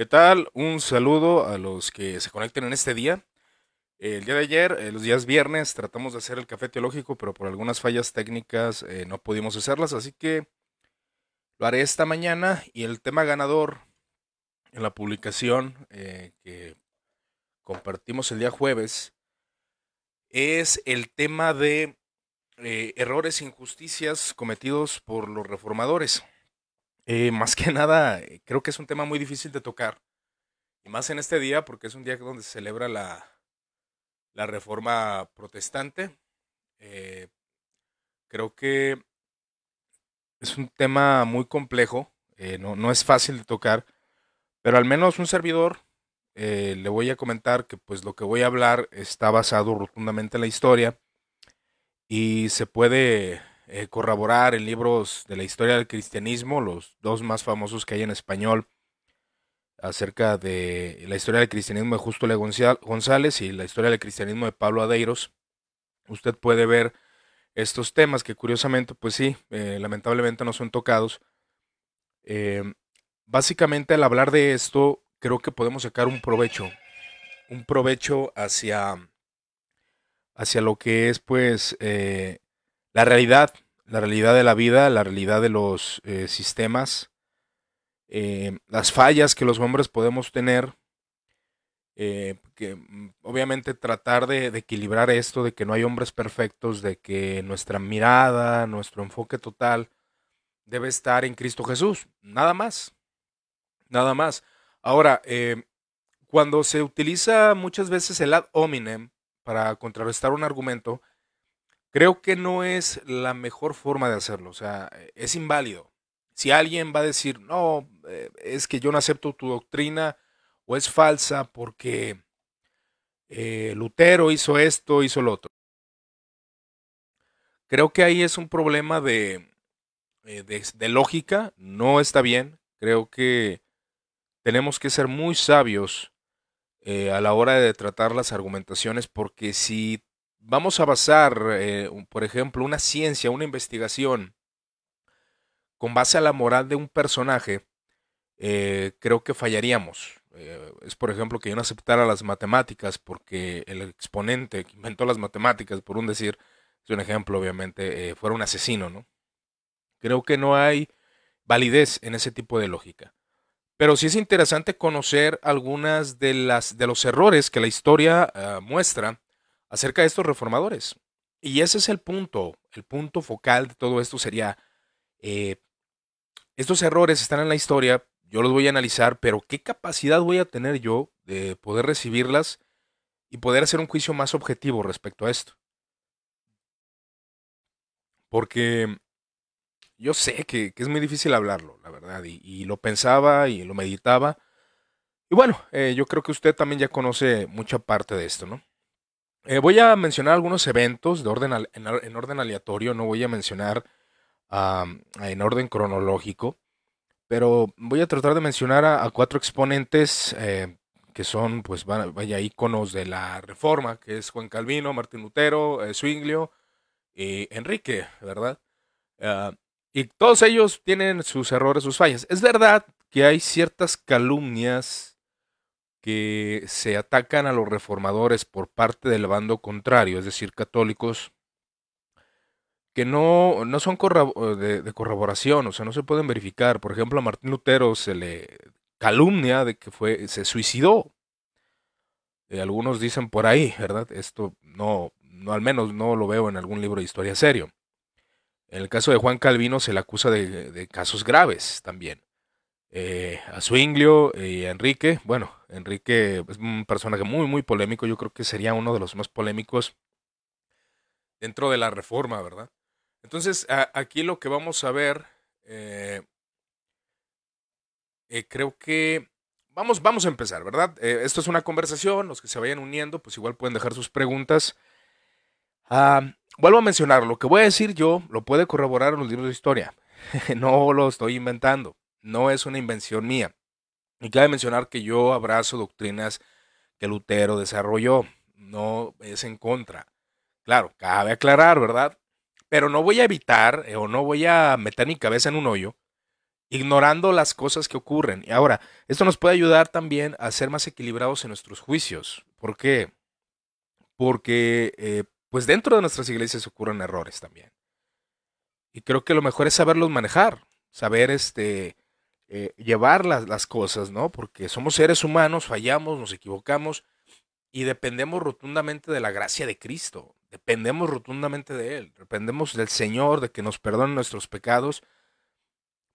¿Qué tal? Un saludo a los que se conecten en este día. El día de ayer, eh, los días viernes, tratamos de hacer el café teológico, pero por algunas fallas técnicas eh, no pudimos hacerlas, así que lo haré esta mañana. Y el tema ganador en la publicación eh, que compartimos el día jueves es el tema de errores e injusticias cometidos por los reformadores. Eh, más que nada, eh, creo que es un tema muy difícil de tocar. Y más en este día, porque es un día donde se celebra la, la reforma protestante. Eh, creo que es un tema muy complejo, no, no, es fácil de tocar, pero al menos un servidor le voy a comentar que pues lo que voy a hablar está basado rotundamente en la historia y se puede eh, corroborar en libros de la historia del cristianismo, los dos más famosos que hay en español, acerca de la historia del cristianismo de Justo Le González y la historia del cristianismo de Pablo Adeiros. Usted puede ver estos temas que curiosamente, pues sí, eh, lamentablemente no son tocados. Eh, básicamente al hablar de esto, creo que podemos sacar un provecho, un provecho hacia, hacia lo que es pues la realidad, la realidad de la vida, la realidad de los eh, sistemas, eh, las fallas que los hombres podemos tener, eh, que mm, obviamente tratar de, equilibrar esto, de que no hay hombres perfectos, de que nuestra mirada, nuestro enfoque total debe estar en Cristo Jesús, nada más, nada más. Ahora, cuando se utiliza muchas veces el ad hominem para contrarrestar un argumento, creo que no es la mejor forma de hacerlo. O sea, es inválido. Si alguien va a decir, no, eh, es que yo no acepto tu doctrina o es falsa porque eh, Lutero hizo esto, hizo lo otro. Creo que ahí es un problema de, eh, de, lógica, no está bien. Creo que tenemos que ser muy sabios a la hora de tratar las argumentaciones porque si vamos a basar, eh, por ejemplo, una ciencia, una investigación con base a la moral de un personaje, eh, creo que fallaríamos. Eh, es, por ejemplo, que yo no aceptara las matemáticas porque el exponente que inventó las matemáticas, por un decir, es un ejemplo, obviamente, fuera un asesino, ¿no? Creo que no hay validez en ese tipo de lógica. Pero sí es interesante conocer algunas de las de los errores que la historia ah, muestra acerca de estos reformadores. Y ese es el punto, el punto focal de todo esto sería, eh, estos errores están en la historia, yo los voy a analizar, pero ¿qué capacidad voy a tener yo de poder recibirlas y poder hacer un juicio más objetivo respecto a esto? Porque yo sé que, es muy difícil hablarlo, la verdad, y, lo pensaba y lo meditaba. Y bueno, eh, yo creo que usted también ya conoce mucha parte de esto, ¿no? Eh, voy a mencionar algunos eventos de orden en, orden aleatorio, no voy a mencionar en orden cronológico, pero voy a tratar de mencionar a, cuatro exponentes eh, que son, pues, vaya, íconos de la reforma, que es Juan Calvino, Martín Lutero, eh, y Enrique, ¿verdad? Ah, y todos ellos tienen sus errores, sus fallas. Es verdad que hay ciertas calumnias que se atacan a los reformadores por parte del bando contrario, es decir, católicos, que no, no son de, corroboración, o sea, no se pueden verificar. Por ejemplo, a Martín Lutero se le calumnia de que fue, se suicidó. Eh, algunos dicen por ahí, ¿verdad? Esto no, no, al menos no lo veo en algún libro de historia serio. En el caso de Juan Calvino se le acusa de casos graves también. Eh, a Zwinglio y a Enrique. Bueno, Enrique es un personaje muy, muy polémico. Yo creo que sería uno de los más polémicos dentro de la reforma, ¿verdad? Entonces, aquí lo que vamos a ver, eh, eh, creo que vamos, vamos a empezar, ¿verdad? esto es una conversación, los que se vayan uniendo, pues igual pueden dejar sus preguntas. Vuelvo a mencionar, lo que voy a decir yo lo puede corroborar en los libros de historia. no lo estoy inventando no es una invención mía. Y cabe mencionar que yo abrazo doctrinas que Lutero desarrolló, no es en contra. Claro, cabe aclarar, ¿verdad? Pero no voy a evitar eh, o no voy a meter mi cabeza en un hoyo ignorando las cosas que ocurren. Y ahora, esto nos puede ayudar también a ser más equilibrados en nuestros juicios. ¿Por qué? Porque, eh, pues dentro de nuestras iglesias ocurren errores también. Y creo que lo mejor es saberlos manejar, saber este, eh, llevar las, las cosas, ¿no? Porque somos seres humanos, fallamos, nos equivocamos y dependemos rotundamente de la gracia de Cristo. Dependemos rotundamente de Él. Dependemos del Señor, de que nos perdone nuestros pecados.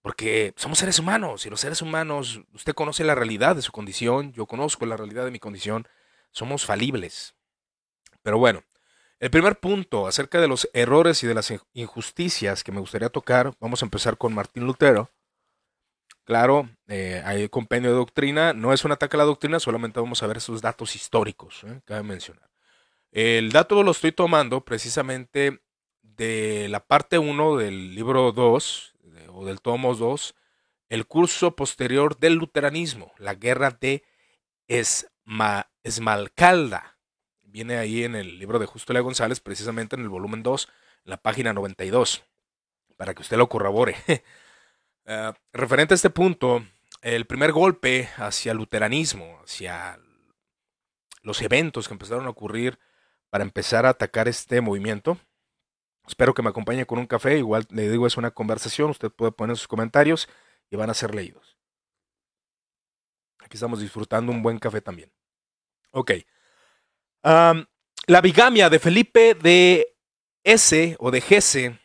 Porque somos seres humanos y los seres humanos, usted conoce la realidad de su condición, yo conozco la realidad de mi condición, somos falibles. Pero bueno, el primer punto acerca de los errores y de las injusticias que me gustaría tocar, vamos a empezar con Martín Lutero. Claro, eh, hay compendio de doctrina, no es un ataque a la doctrina, solamente vamos a ver esos datos históricos, ¿eh? cabe mencionar. El dato lo estoy tomando precisamente de la parte 1 del libro 2, o del Tomos 2, el curso posterior del luteranismo, la guerra de Esmalcalda. Viene ahí en el libro de Justo Lea González, precisamente en el volumen 2, en la página 92, para que usted lo corrobore. Eh, referente a este punto, el primer golpe hacia el luteranismo, hacia los eventos que empezaron a ocurrir para empezar a atacar este movimiento. Espero que me acompañe con un café, igual le digo es una conversación, usted puede poner sus comentarios y van a ser leídos. Aquí estamos disfrutando un buen café también. Ok. la bigamia de Felipe de S o de Gese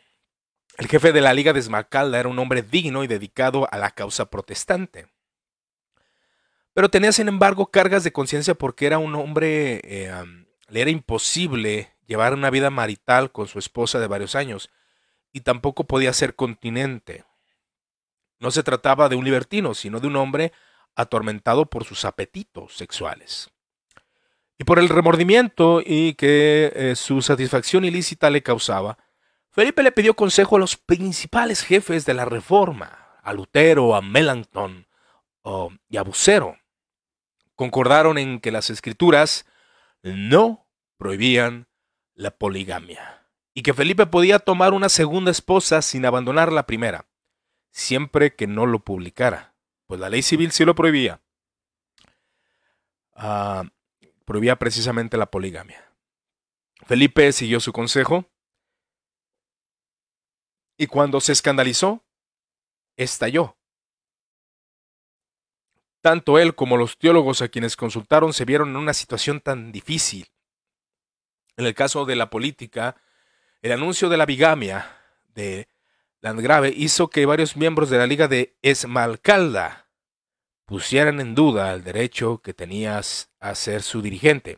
el jefe de la Liga de Esmalcalda era un hombre digno y dedicado a la causa protestante. Pero tenía, sin embargo, cargas de conciencia porque era un hombre, eh, le era imposible llevar una vida marital con su esposa de varios años y tampoco podía ser continente. No se trataba de un libertino, sino de un hombre atormentado por sus apetitos sexuales. Y por el remordimiento y que eh, su satisfacción ilícita le causaba, Felipe le pidió consejo a los principales jefes de la Reforma, a Lutero, a Melanchthon y a Bucero. Concordaron en que las escrituras no prohibían la poligamia y que Felipe podía tomar una segunda esposa sin abandonar la primera, siempre que no lo publicara, pues la ley civil sí lo prohibía. Ah, prohibía precisamente la poligamia. Felipe siguió su consejo y cuando se escandalizó, estalló. Tanto él como los teólogos a quienes consultaron se vieron en una situación tan difícil. En el caso de la política, el anuncio de la bigamia de Landgrave hizo que varios miembros de la Liga de Esmalcalda pusieran en duda el derecho que tenías a ser su dirigente,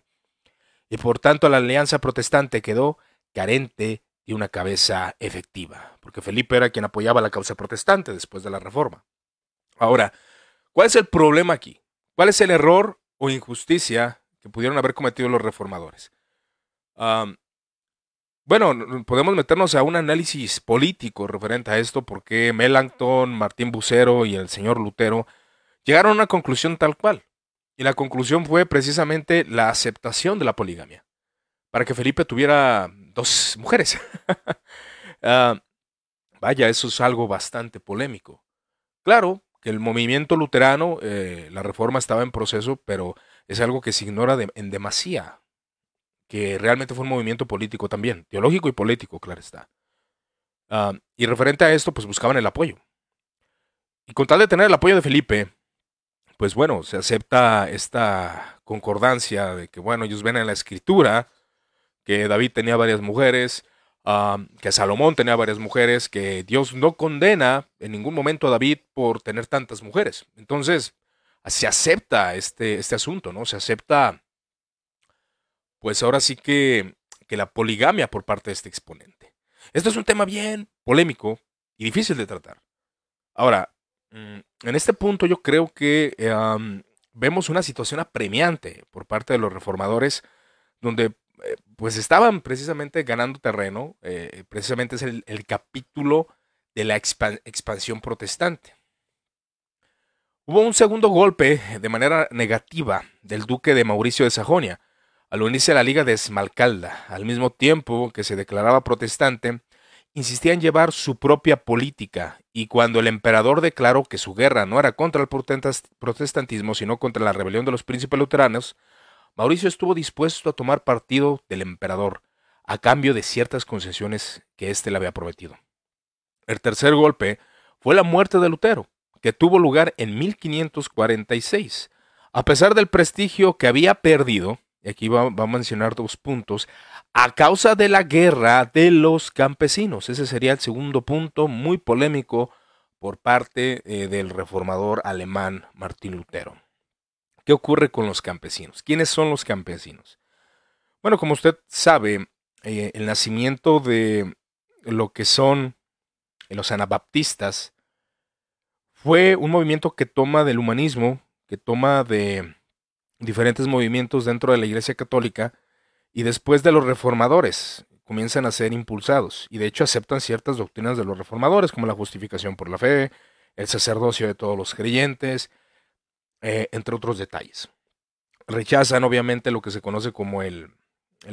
y por tanto la alianza protestante quedó carente y una cabeza efectiva, porque Felipe era quien apoyaba la causa protestante después de la reforma. Ahora, ¿cuál es el problema aquí? ¿Cuál es el error o injusticia que pudieron haber cometido los reformadores? bueno, podemos meternos a un análisis político referente a esto, porque Melanchthon, Martín Bucero y el señor Lutero llegaron a una conclusión tal cual. Y la conclusión fue precisamente la aceptación de la poligamia, para que Felipe tuviera dos mujeres. Ah, vaya, eso es algo bastante polémico. Claro que el movimiento luterano, eh, la reforma estaba en proceso, pero es algo que se ignora en demasía, que realmente fue un movimiento político también, teológico y político, claro está. Ah, y referente a esto, pues buscaban el apoyo. Y con tal de tener el apoyo de Felipe, pues bueno, se acepta esta concordancia de que, bueno, ellos ven en la escritura que David tenía varias mujeres, que Salomón tenía varias mujeres, que Dios no condena en ningún momento a David por tener tantas mujeres. Entonces, se acepta este, este asunto, ¿no? Se acepta, pues ahora sí que, que la poligamia por parte de este exponente. Esto es un tema bien polémico y difícil de tratar. Ahora, mm, en este punto yo creo que vemos una situación apremiante por parte de los reformadores, donde pues estaban precisamente ganando terreno, eh, precisamente es el, capítulo de la expansión protestante. Hubo un segundo golpe de manera negativa del duque de Mauricio de Sajonia al unirse a la Liga de Esmalcalda, al mismo tiempo que se declaraba protestante insistía en llevar su propia política, y cuando el emperador declaró que su guerra no era contra el protestantismo, sino contra la rebelión de los príncipes luteranos, Mauricio estuvo dispuesto a tomar partido del emperador, a cambio de ciertas concesiones que éste le había prometido. El tercer golpe fue la muerte de Lutero, que tuvo lugar en 1546. A pesar del prestigio que había perdido, y aquí va, a mencionar dos puntos, a causa de la guerra de los campesinos. Ese sería el segundo punto muy polémico por parte eh, del reformador alemán Martín Lutero. ¿Qué ocurre con los campesinos? ¿Quiénes son los campesinos? Bueno, como usted sabe, eh, el nacimiento de lo que son los anabaptistas fue un movimiento que toma del humanismo, que toma de diferentes movimientos dentro de la Iglesia Católica y después de los reformadores comienzan a ser impulsados y de hecho aceptan ciertas doctrinas de los reformadores como la justificación por la fe, el sacerdocio de todos los creyentes, eh, entre otros detalles. Rechazan obviamente lo que se conoce como el,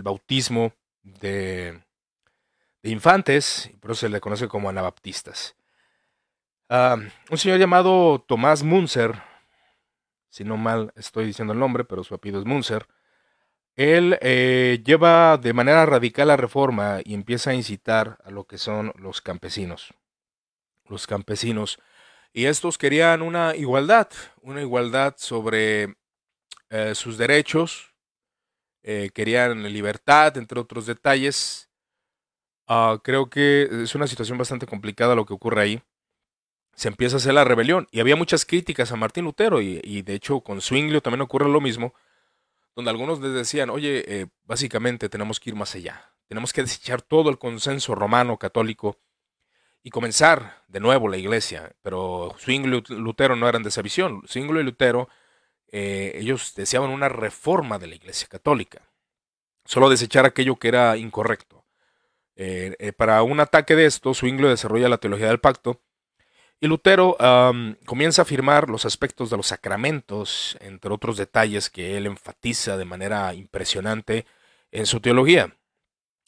bautismo de, infantes, eso se le conoce como anabaptistas. Ah, un señor llamado Tomás Munzer si no mal estoy diciendo el nombre, pero su apellido es Munzer, él eh, lleva de manera radical la reforma y empieza a incitar a lo que son los campesinos. Los campesinos. Y estos querían una igualdad, una igualdad sobre eh, sus derechos, eh, querían libertad, entre otros detalles. Ah, creo que es una situación bastante complicada lo que ocurre ahí se empieza a hacer la rebelión. Y había muchas críticas a Martín Lutero y, de hecho con Zwinglio también ocurre lo mismo, donde algunos les decían, oye, eh, básicamente tenemos que ir más allá, tenemos que desechar todo el consenso romano católico y comenzar de nuevo la iglesia. Pero Zwinglio y Lutero no eran de esa visión. Zwinglio y Lutero, eh, ellos deseaban una reforma de la iglesia católica, solo desechar aquello que era incorrecto. Eh, para un ataque de esto, Zwinglio desarrolla la teología del pacto, y Lutero comienza a afirmar los aspectos de los sacramentos, entre otros detalles que él enfatiza de manera impresionante en su teología.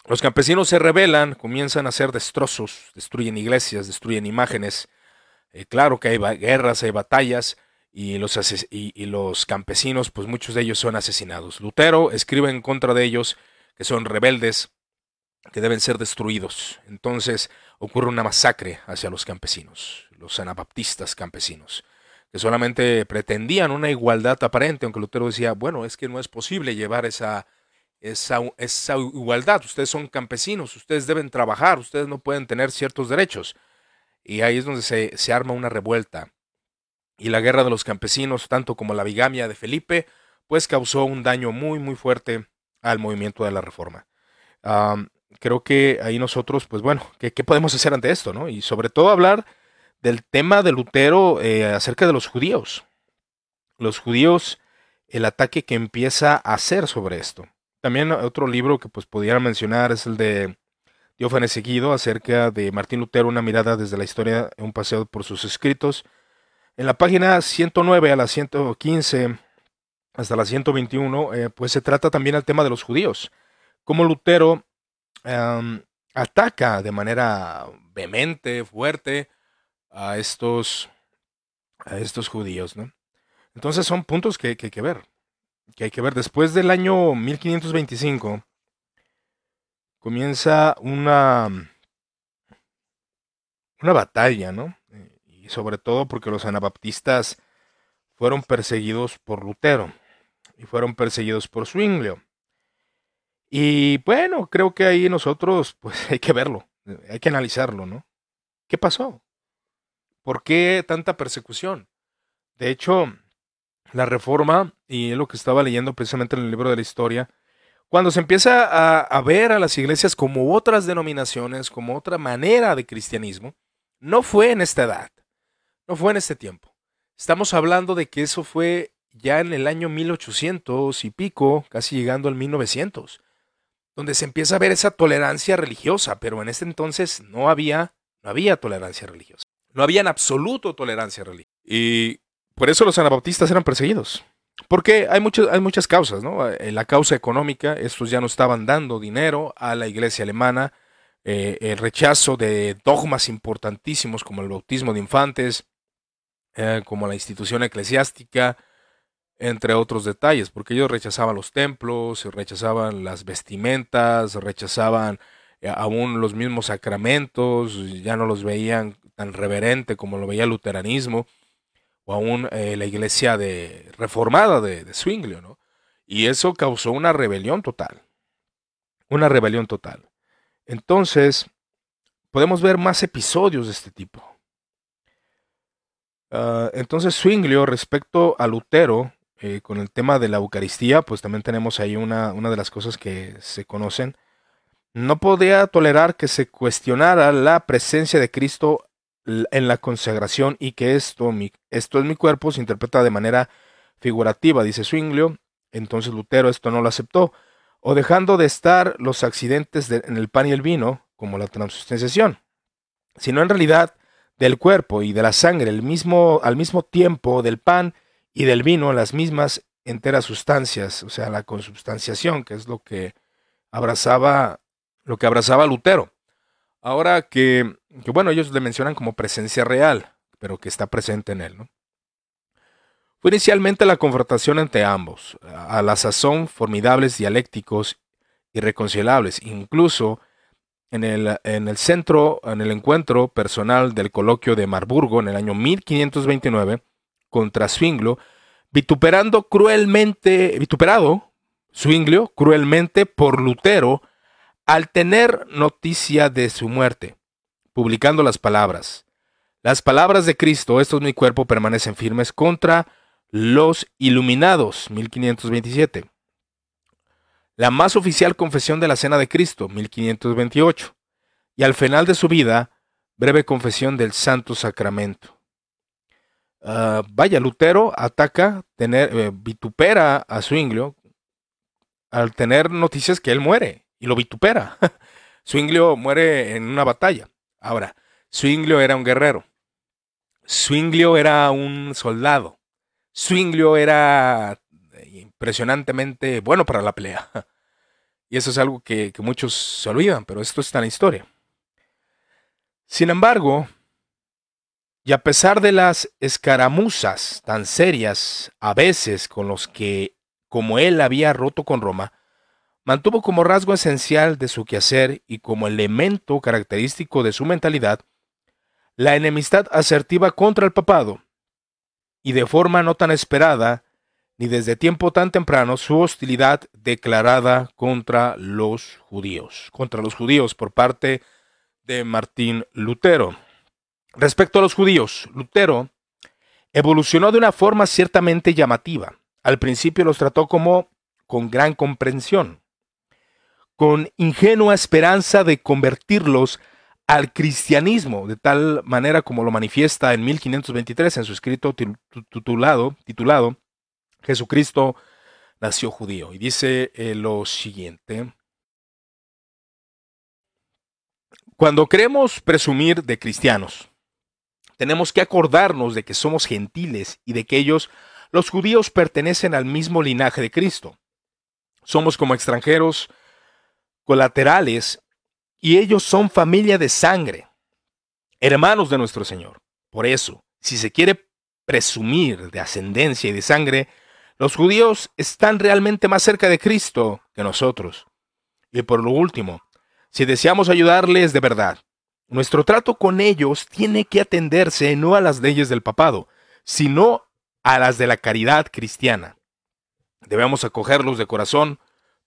Los campesinos se rebelan, comienzan a hacer destrozos, destruyen iglesias, destruyen imágenes. Eh, claro que hay guerras, hay batallas, y los, y los campesinos, pues muchos de ellos son asesinados. Lutero escribe en contra de ellos que son rebeldes, que deben ser destruidos. Entonces ocurre una masacre hacia los campesinos los anabaptistas campesinos, que solamente pretendían una igualdad aparente, aunque Lutero decía, bueno, es que no es posible llevar esa, esa, igualdad, ustedes son campesinos, ustedes deben trabajar, ustedes no pueden tener ciertos derechos. Y ahí es donde se, arma una revuelta. Y la guerra de los campesinos, tanto como la bigamia de Felipe, pues causó un daño muy, muy fuerte al movimiento de la reforma. creo que ahí nosotros, pues bueno, ¿qué, ¿qué, podemos hacer ante esto? ¿no? Y sobre todo hablar del tema de Lutero eh, acerca de los judíos. Los judíos, el ataque que empieza a hacer sobre esto. También otro libro que pues pudiera mencionar es el de Diófanes Seguido acerca de Martín Lutero, una mirada desde la historia, un paseo por sus escritos. En la página 109 a la 115 hasta la 121, eh, pues se trata también el tema de los judíos. Cómo Lutero ataca de manera vehemente, fuerte, a estos, a estos judíos, ¿no? Entonces son puntos que, hay que ver, que hay que ver. Después del año 1525 comienza una, una batalla, ¿no? Y sobre todo porque los anabaptistas fueron perseguidos por Lutero y fueron perseguidos por Zwinglio. Y bueno, creo que ahí nosotros, pues hay que verlo, hay que analizarlo, ¿no? ¿Qué pasó? ¿Por qué tanta persecución? De hecho, la reforma, y es lo que estaba leyendo precisamente en el libro de la historia, cuando se empieza a, ver a las iglesias como otras denominaciones, como otra manera de cristianismo, no fue en esta edad, no fue en este tiempo. Estamos hablando de que eso fue ya en el año 1800 y pico, casi llegando al 1900, donde se empieza a ver esa tolerancia religiosa, pero en ese entonces no había, no había tolerancia religiosa. No había en absoluto tolerancia religiosa. Y por eso los anabaptistas eran perseguidos. Porque hay, hay muchas causas, ¿no? Eh, la causa económica, estos ya no estaban dando dinero a la iglesia alemana, eh, el rechazo de dogmas importantísimos como el bautismo de infantes, eh, como la institución eclesiástica, entre otros detalles, porque ellos rechazaban los templos, rechazaban las vestimentas, rechazaban aún los mismos sacramentos, ya no los veían tan reverente como lo veía el luteranismo, o aún la iglesia de, reformada de, de Zwinglio, ¿no? Y eso causó una rebelión total, una rebelión total. Entonces, podemos ver más episodios de este tipo. Ah, entonces, Zwinglio, respecto a Lutero, eh, con el tema de la Eucaristía, pues también tenemos ahí una, una de las cosas que se conocen. No podía tolerar que se cuestionara la presencia de Cristo en la consagración y que esto, esto es mi cuerpo se interpreta de manera figurativa, dice Zwinglio. Entonces Lutero esto no lo aceptó o dejando de estar los accidentes en el pan y el vino, como la transustanciación, sino en realidad del cuerpo y de la sangre el mismo, al mismo tiempo del pan y del vino las mismas enteras sustancias, o sea, la consubstanciación, que es lo que abrazaba, lo que abrazaba Lutero. Ahora que, bueno, ellos le mencionan como presencia real, pero que está presente en él, ¿no? Fue inicialmente la confrontación entre ambos, a la sazón formidables dialécticos irreconciliables, incluso en el, en el centro, en el encuentro personal del coloquio de Marburgo en el año 1529 contra Zwinglio, vituperando cruelmente, vituperado Zwinglio cruelmente por Lutero al tener noticia de su muerte, publicando las palabras. Las palabras de Cristo, esto es mi cuerpo, permanecen firmes contra los Iluminados, 1527. La más oficial confesión de la Cena de Cristo, 1528. Y al final de su vida, breve confesión del Santo Sacramento. Ah, vaya, Lutero ataca, tener, eh, vitupera a Zwinglio al tener noticias que él muere y lo vitupera. Zwinglio muere en una batalla. Ahora, Zwinglio era un guerrero. Zwinglio era un soldado. Zwinglio era impresionantemente bueno para la pelea. Y eso es algo que, muchos se olvidan, pero esto está en la historia. Sin embargo, y a pesar de las escaramuzas tan serias a veces con los que, como él había roto con Roma, mantuvo como rasgo esencial de su quehacer y como elemento característico de su mentalidad la enemistad asertiva contra el papado, y de forma no tan esperada, ni desde tiempo tan temprano, su hostilidad declarada contra los judíos, contra los judíos por parte de Martín Lutero. Respecto a los judíos, Lutero evolucionó de una forma ciertamente llamativa. Al principio los trató como con gran comprensión, con ingenua esperanza de convertirlos al cristianismo, de tal manera como lo manifiesta en 1523 en su escrito titulado, Jesucristo nació judío. Y dice eh, lo siguiente. Cuando queremos presumir de cristianos, tenemos que acordarnos de que somos gentiles y de que ellos, los judíos, pertenecen al mismo linaje de Cristo. Somos como extranjeros colaterales y ellos son familia de sangre, hermanos de nuestro Señor. Por eso, si se quiere presumir de ascendencia y de sangre, los judíos están realmente más cerca de Cristo que nosotros. Y por lo último, si deseamos ayudarles de verdad, nuestro trato con ellos tiene que atenderse no a las leyes del papado, sino a las de la caridad cristiana. Debemos acogerlos de corazón,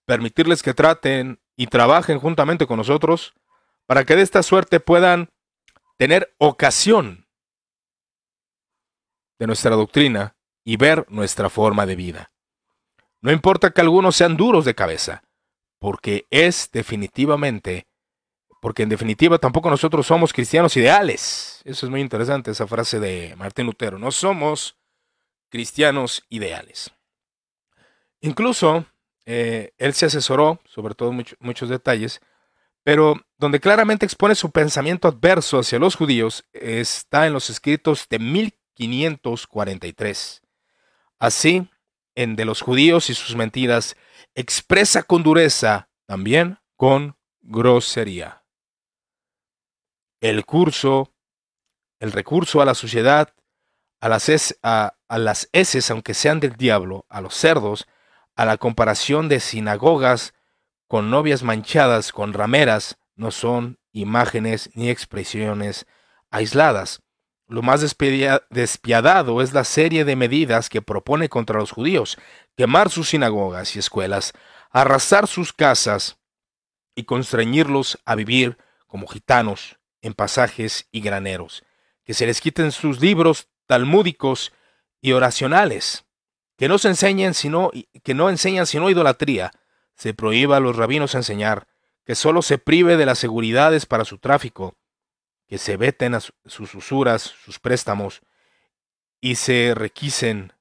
permitirles que traten y trabajen juntamente con nosotros para que de esta suerte puedan tener ocasión de nuestra doctrina y ver nuestra forma de vida. No importa que algunos sean duros de cabeza, porque es definitivamente, porque en definitiva tampoco nosotros somos cristianos ideales. Eso es muy interesante, esa frase de Martín Lutero. No somos cristianos ideales. Incluso eh, él se asesoró, sobre todo muchos detalles, pero donde claramente expone su pensamiento adverso hacia los judíos está en los escritos de 1543. Así, en De los judíos y sus mentiras, expresa con dureza, también con grosería. el curso, el recurso a la sociedad, a las, a, a las heces, aunque sean del diablo, a los cerdos, a la comparación de sinagogas con novias manchadas con rameras, no son imágenes ni expresiones aisladas. Lo más despiadado es la serie de medidas que propone contra los judíos, quemar sus sinagogas y escuelas, arrasar sus casas y constreñirlos a vivir como gitanos en pasajes y graneros, que se les quiten sus libros talmúdicos y oracionales, que no se enseñen sino que no enseñan sino idolatría, se prohíba a los rabinos enseñar, que solo se prive de las seguridades para su tráfico, que se veten a sus usuras, sus préstamos, y se requisen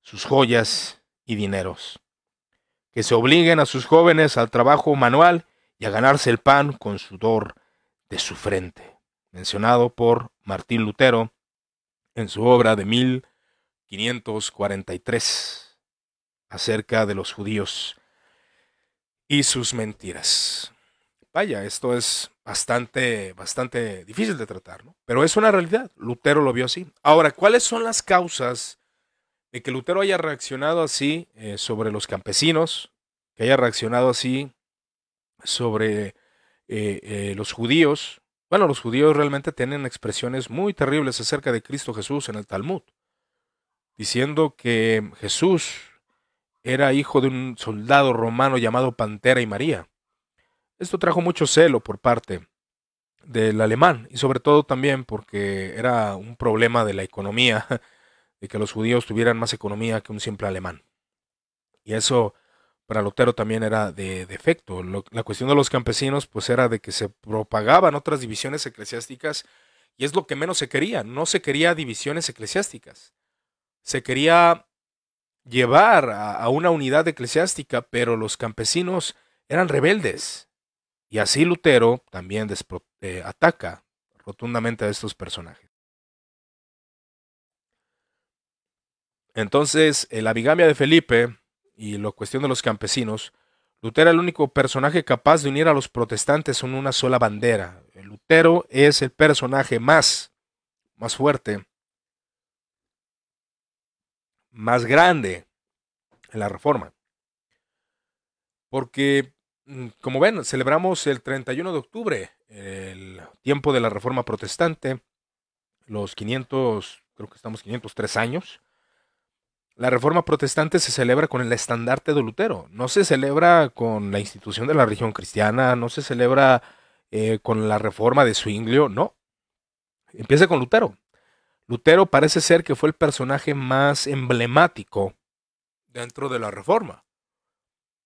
sus joyas y dineros, que se obliguen a sus jóvenes al trabajo manual y a ganarse el pan con sudor de su frente, mencionado por Martín Lutero en su obra de 1543 acerca de los judíos y sus mentiras. Vaya, esto es bastante, bastante difícil de tratar, ¿no? Pero es una realidad. Lutero lo vio así. Ahora, ¿cuáles son las causas de que Lutero haya reaccionado así eh, sobre los campesinos, que haya reaccionado así sobre eh, eh, los judíos? Bueno, los judíos realmente tienen expresiones muy terribles acerca de Cristo Jesús en el Talmud, diciendo que Jesús era hijo de un soldado romano llamado Pantera y María. Esto trajo mucho celo por parte del alemán y sobre todo también porque era un problema de la economía, de que los judíos tuvieran más economía que un simple alemán. Y eso para Lutero también era de defecto. la cuestión de los campesinos pues era de que se propagaban otras divisiones eclesiásticas y es lo que menos se quería. No se quería divisiones eclesiásticas. Se quería llevar a, una unidad eclesiástica, pero los campesinos eran rebeldes. Y así Lutero también eh, ataca rotundamente a estos personajes. Entonces, la bigamia de Felipe y la cuestión de los campesinos, Lutero era el único personaje capaz de unir a los protestantes en una sola bandera. Lutero es el personaje más, más fuerte más grande en la reforma. Porque, mm, como ven, celebramos el 31 de octubre, el tiempo de la reforma protestante, los 500, creo que estamos 503 años. La reforma protestante se celebra con el estandarte de Lutero, no se celebra con la institución de la religión cristiana, no se celebra eh, con la reforma de Zwinglio, no. Empieza con Lutero. Lutero parece ser que fue el personaje más emblemático dentro de la reforma.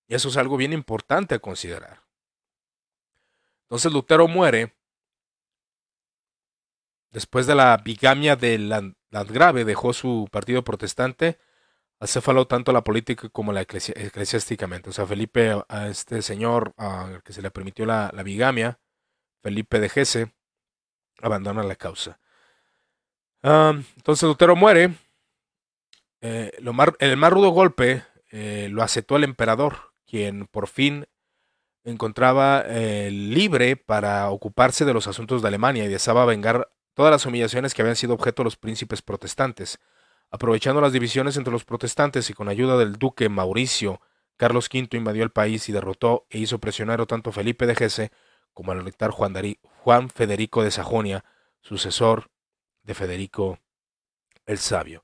Y eso es algo bien importante a considerar. Entonces Lutero muere después de la bigamia de Landgrave, dejó su partido protestante, acéfalo tanto la política como la eclesiásticamente. O sea, Felipe, a este señor que se le permitió la, la bigamia, Felipe de Gese, abandona la causa entonces Lutero muere. Eh, el más rudo golpe eh, lo aceptó el emperador, quien por fin encontraba eh, libre para ocuparse de los asuntos de Alemania y deseaba vengar todas las humillaciones que habían sido objeto de los príncipes protestantes. Aprovechando las divisiones entre los protestantes y con ayuda del duque Mauricio, Carlos V invadió el país y derrotó e hizo prisionero tanto Felipe de Gese como al elector Juan, Juan Federico de Sajonia, sucesor de Federico el Sabio.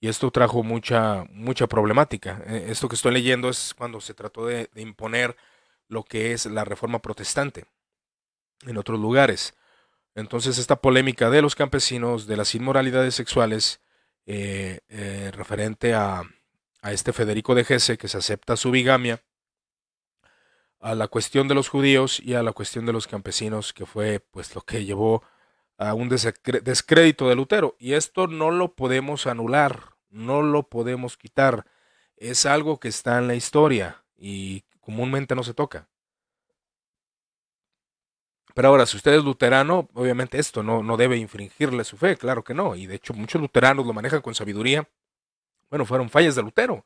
Y esto trajo mucha, mucha problemática. Eh, esto que estoy leyendo es cuando se trató de, imponer lo que es la reforma protestante en otros lugares. Entonces esta polémica de los campesinos, de las inmoralidades sexuales, eh, eh, referente a, a, este Federico de Gese, que se acepta su bigamia, a la cuestión de los judíos y a la cuestión de los campesinos, que fue pues lo que llevó a un descrédito de Lutero. Y esto no lo podemos anular, no lo podemos quitar. Es algo que está en la historia y comúnmente no se toca. Pero ahora, si usted es luterano, obviamente esto no, no debe infringirle su fe, claro que no. Y de hecho muchos luteranos lo manejan con sabiduría. Bueno, fueron fallas de Lutero.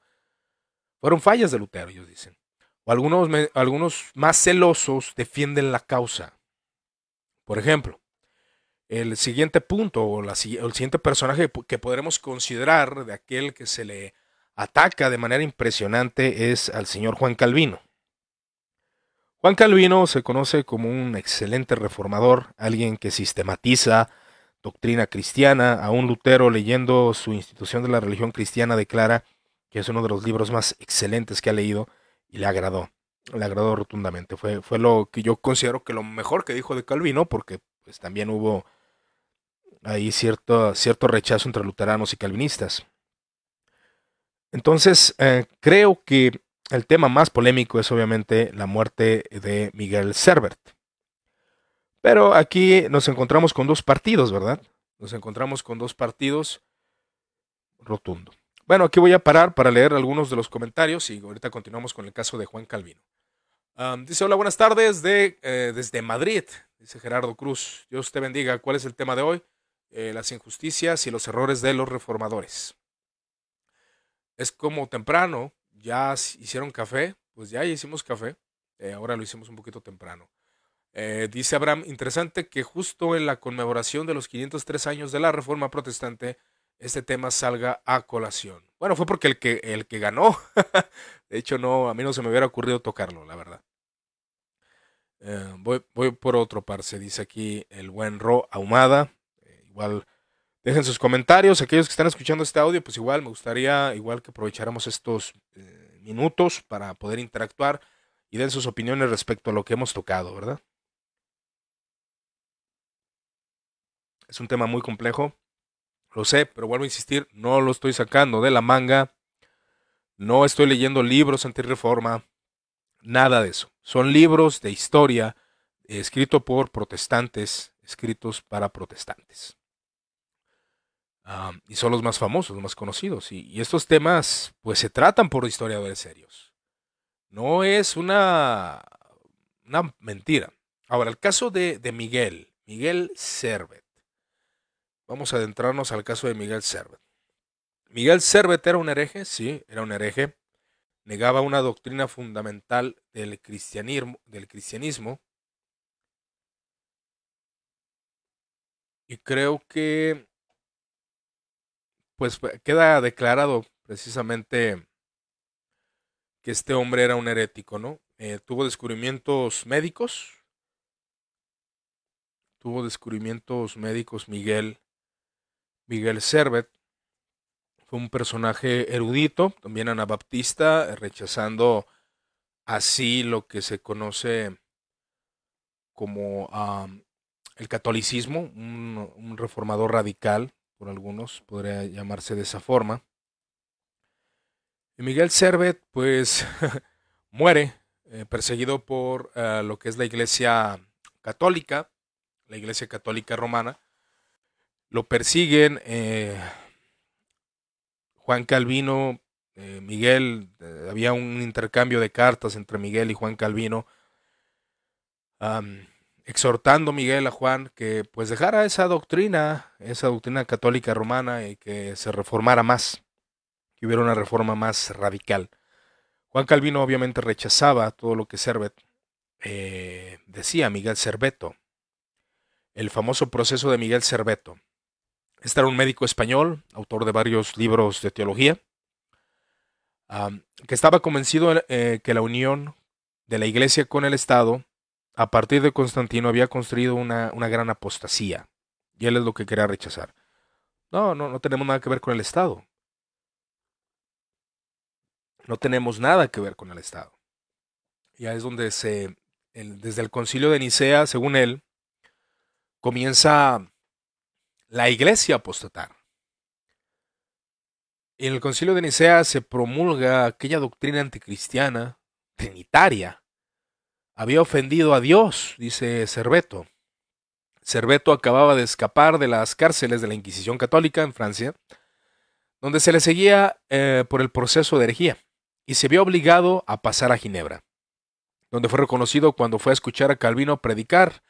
Fueron fallas de Lutero, ellos dicen. O algunos, algunos más celosos defienden la causa. Por ejemplo, el siguiente punto o, el siguiente personaje que podremos considerar de aquel que se le ataca de manera impresionante es al señor Juan Calvino. Juan Calvino se conoce como un excelente reformador, alguien que sistematiza doctrina cristiana. A un Lutero leyendo su institución de la religión cristiana declara que es uno de los libros más excelentes que ha leído y le agradó, le agradó rotundamente. Fue, fue lo que yo considero que lo mejor que dijo de Calvino, porque pues también hubo ahí cierto, cierto rechazo entre luteranos y calvinistas. Entonces, eh, creo que el tema más polémico es obviamente la muerte de Miguel Servet. Pero aquí nos encontramos con dos partidos, ¿verdad? Nos encontramos con dos partidos rotundo. Bueno, aquí voy a parar para leer algunos de los comentarios y ahorita continuamos con el caso de Juan Calvino. dice, hola, buenas tardes de, eh, desde Madrid, dice Gerardo Cruz. Dios te bendiga. ¿Cuál es el tema de hoy? Eh, las injusticias y los errores de los reformadores. Es como temprano, ya hicieron café, pues ya hicimos café, eh, ahora lo hicimos un poquito temprano. Eh, dice Abraham, interesante que justo en la conmemoración de los 503 años de la Reforma Protestante, este tema salga a colación. Bueno, fue porque el que, el que ganó, de hecho no, a mí no se me hubiera ocurrido tocarlo, la verdad. voy, voy, por otro par, se dice aquí el buen Ro Ahumada. Igual dejen sus comentarios. Aquellos que están escuchando este audio, pues igual me gustaría, igual que aprovecháramos estos eh, minutos para poder interactuar y den sus opiniones respecto a lo que hemos tocado, ¿verdad? Es un tema muy complejo, lo sé, pero vuelvo a insistir, no lo estoy sacando de la manga, no estoy leyendo libros anti-reforma, nada de eso. Son libros de historia escritos por protestantes, escritos para protestantes y son los más famosos, los más conocidos. Y, estos temas, pues se tratan por historiadores serios. No es una, una mentira. Ahora, el caso de, de Miguel, Miguel Servet. Vamos a adentrarnos al caso de Miguel Servet. Miguel Servet era un hereje, sí, era un hereje. Negaba una doctrina fundamental del cristianismo, del cristianismo. Y creo que pues queda declarado precisamente que este hombre era un herético, ¿no? Eh, tuvo descubrimientos médicos, tuvo descubrimientos médicos Miguel, Miguel Servet, fue un personaje erudito, también anabaptista, rechazando así lo que se conoce como el catolicismo, un reformador radical, por algunos, podría llamarse de esa forma. Miguel Servet, pues, muere eh, perseguido por eh, lo que es la Iglesia Católica, la Iglesia Católica Romana. Lo persiguen eh, Juan Calvino, Miguel, había un intercambio de cartas entre Miguel y Juan Calvino exhortando Miguel a Juan que pues dejara esa doctrina, esa doctrina católica romana y que se reformara más, que hubiera una reforma más radical. Juan Calvino obviamente rechazaba todo lo que Servet eh, decía, Miguel Serveto, el famoso proceso de Miguel Serveto. Este era un médico español, autor de varios libros de teología, que estaba convencido eh, que la unión de la iglesia con el Estado a partir de Constantino había construido una, gran apostasía. Y él es lo que quería rechazar. No, no, no tenemos nada que ver con el Estado. No tenemos nada que ver con el Estado. Ya es donde se, desde el concilio de Nicea, según él, comienza la iglesia a apostatar. En el concilio de Nicea se promulga aquella doctrina anticristiana, trinitaria, había ofendido a Dios, dice Cerveto. Cerveto acababa de escapar de las cárceles de la Inquisición Católica en Francia, donde se le seguía eh, por el proceso de herejía, y se vio obligado a pasar a Ginebra, donde fue reconocido cuando fue a escuchar a Calvino predicar